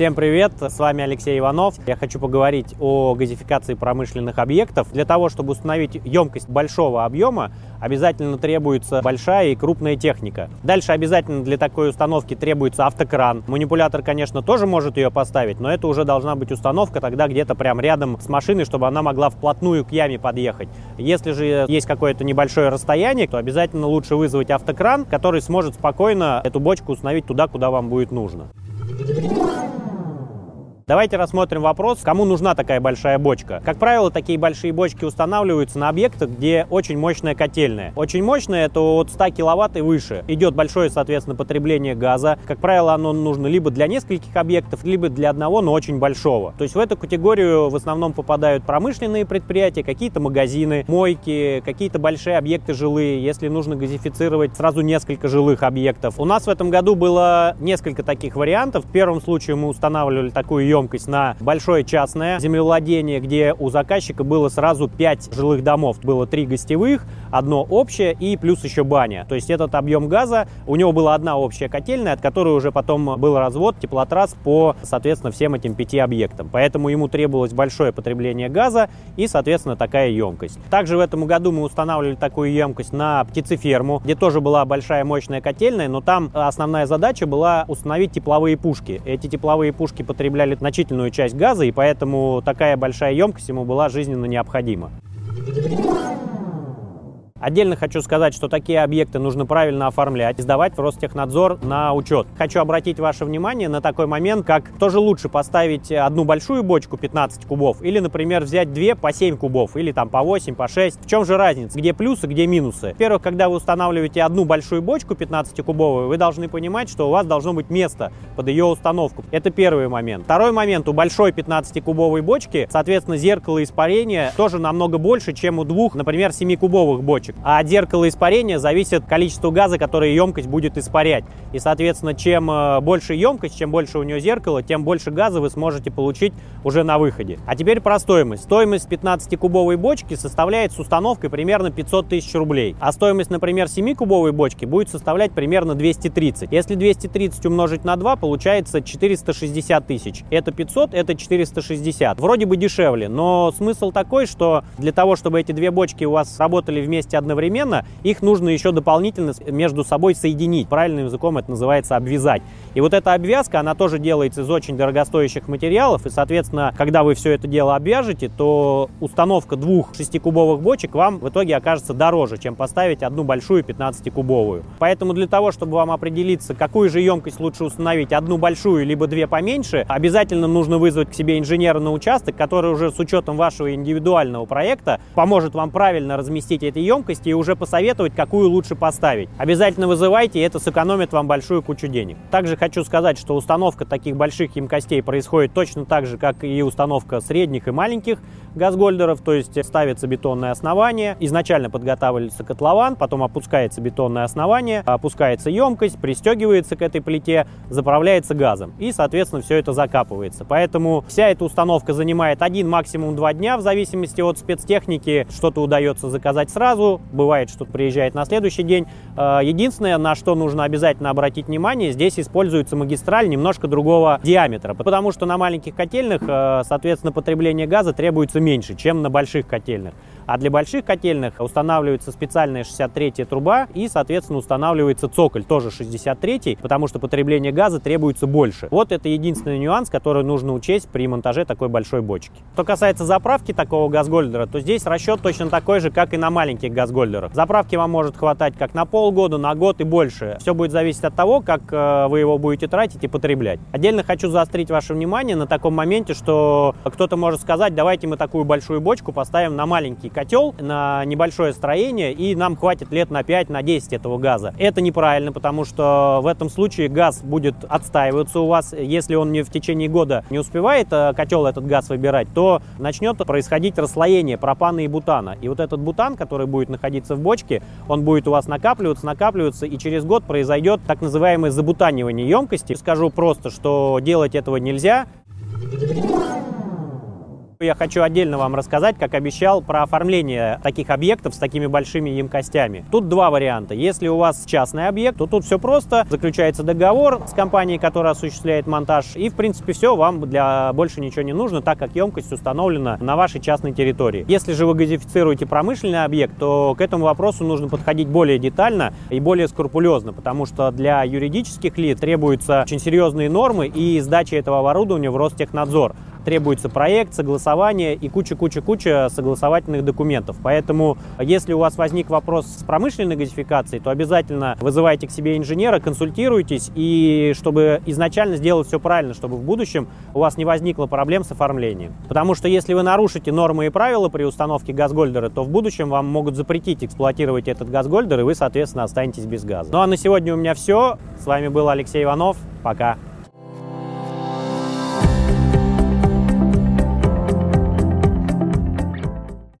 Всем привет, с вами Алексей Иванов. Я хочу поговорить о газификации промышленных объектов. Для того, чтобы установить емкость большого объема, обязательно требуется большая и крупная техника. Дальше обязательно для такой установки требуется автокран. Манипулятор, конечно, тоже может ее поставить, но это уже должна быть установка тогда где-то прям рядом с машиной, чтобы она могла вплотную к яме подъехать. Если же есть какое-то небольшое расстояние, то обязательно лучше вызвать автокран, который сможет спокойно эту бочку установить туда, куда вам будет нужно. Давайте рассмотрим вопрос, кому нужна такая большая бочка. Как правило, такие большие бочки устанавливаются на объектах, где очень мощная котельная. Очень мощная это от 100 киловатт и выше. Идет большое, соответственно, потребление газа. Как правило, оно нужно либо для нескольких объектов, либо для одного, но очень большого. То есть в эту категорию в основном попадают промышленные предприятия, какие-то магазины, мойки, какие-то большие объекты жилые. Если нужно газифицировать сразу несколько жилых объектов. У нас в этом году было несколько таких вариантов. В первом случае мы устанавливали такую емкость емкость на большое частное землевладение, где у заказчика было сразу 5 жилых домов. Было 3 гостевых, одно общее и плюс еще баня. То есть этот объем газа, у него была одна общая котельная, от которой уже потом был развод теплотрасс по, соответственно, всем этим пяти объектам. Поэтому ему требовалось большое потребление газа и, соответственно, такая емкость. Также в этом году мы устанавливали такую емкость на птицеферму, где тоже была большая мощная котельная, но там основная задача была установить тепловые пушки. Эти тепловые пушки потребляли на значительную часть газа, и поэтому такая большая емкость ему была жизненно необходима. Отдельно хочу сказать, что такие объекты нужно правильно оформлять сдавать в Ростехнадзор на учет. Хочу обратить ваше внимание на такой момент, как тоже лучше поставить одну большую бочку 15 кубов или, например, взять две по 7 кубов или там по 8, по 6. В чем же разница? Где плюсы, где минусы? Во-первых, когда вы устанавливаете одну большую бочку 15 кубовую, вы должны понимать, что у вас должно быть место под ее установку. Это первый момент. Второй момент. У большой 15 кубовой бочки, соответственно, зеркало испарения тоже намного больше, чем у двух, например, 7 кубовых бочек. А от зеркала испарения зависит количество газа, которое емкость будет испарять. И, соответственно, чем э, больше емкость, чем больше у нее зеркало, тем больше газа вы сможете получить уже на выходе. А теперь про стоимость. Стоимость 15-кубовой бочки составляет с установкой примерно 500 тысяч рублей. А стоимость, например, 7-кубовой бочки будет составлять примерно 230. Если 230 умножить на 2, получается 460 тысяч. Это 500, это 460. Вроде бы дешевле, но смысл такой, что для того, чтобы эти две бочки у вас работали вместе одновременно, их нужно еще дополнительно между собой соединить. Правильным языком это называется обвязать. И вот эта обвязка, она тоже делается из очень дорогостоящих материалов, и, соответственно, когда вы все это дело обвяжете, то установка двух шестикубовых бочек вам в итоге окажется дороже, чем поставить одну большую 15-кубовую. Поэтому для того, чтобы вам определиться, какую же емкость лучше установить, одну большую либо две поменьше, обязательно нужно вызвать к себе инженера на участок, который уже с учетом вашего индивидуального проекта поможет вам правильно разместить эти емкости емкости и уже посоветовать, какую лучше поставить. Обязательно вызывайте, это сэкономит вам большую кучу денег. Также хочу сказать, что установка таких больших емкостей происходит точно так же, как и установка средних и маленьких газгольдеров, то есть ставится бетонное основание, изначально подготавливается котлован, потом опускается бетонное основание, опускается емкость, пристегивается к этой плите, заправляется газом и, соответственно, все это закапывается. Поэтому вся эта установка занимает один, максимум два дня, в зависимости от спецтехники. Что-то удается заказать сразу, бывает, что приезжает на следующий день. А, единственное, на что нужно обязательно обратить внимание, здесь используется магистраль немножко другого диаметра, потому что на маленьких котельных, а, соответственно, потребление газа требуется меньше, чем на больших котельных. А для больших котельных устанавливается специальная 63 труба и, соответственно, устанавливается цоколь, тоже 63, потому что потребление газа требуется больше. Вот это единственный нюанс, который нужно учесть при монтаже такой большой бочки. Что касается заправки такого газгольдера, то здесь расчет точно такой же, как и на маленьких газгольдерах. Заправки вам может хватать как на полгода, на год и больше. Все будет зависеть от того, как э, вы его будете тратить и потреблять. Отдельно хочу заострить ваше внимание на таком моменте, что кто-то может сказать, давайте мы такую большую бочку поставим на маленький котел на небольшое строение, и нам хватит лет на 5, на 10 этого газа. Это неправильно, потому что в этом случае газ будет отстаиваться у вас. Если он не в течение года не успевает э, котел этот газ выбирать, то начнет происходить расслоение пропана и бутана. И вот этот бутан, который будет находиться в бочке, он будет у вас накапливаться, накапливаться, и через год произойдет так называемое забутанивание емкости. Скажу просто, что делать этого нельзя. Я хочу отдельно вам рассказать, как обещал, про оформление таких объектов с такими большими емкостями. Тут два варианта. Если у вас частный объект, то тут все просто. Заключается договор с компанией, которая осуществляет монтаж, и, в принципе, все, вам для больше ничего не нужно, так как емкость установлена на вашей частной территории. Если же вы газифицируете промышленный объект, то к этому вопросу нужно подходить более детально и более скрупулезно, потому что для юридических лиц требуются очень серьезные нормы и сдача этого оборудования в Ростехнадзор требуется проект, согласование и куча-куча-куча согласовательных документов. Поэтому, если у вас возник вопрос с промышленной газификацией, то обязательно вызывайте к себе инженера, консультируйтесь, и чтобы изначально сделать все правильно, чтобы в будущем у вас не возникло проблем с оформлением. Потому что если вы нарушите нормы и правила при установке газгольдера, то в будущем вам могут запретить эксплуатировать этот газгольдер, и вы, соответственно, останетесь без газа. Ну а на сегодня у меня все. С вами был Алексей Иванов. Пока.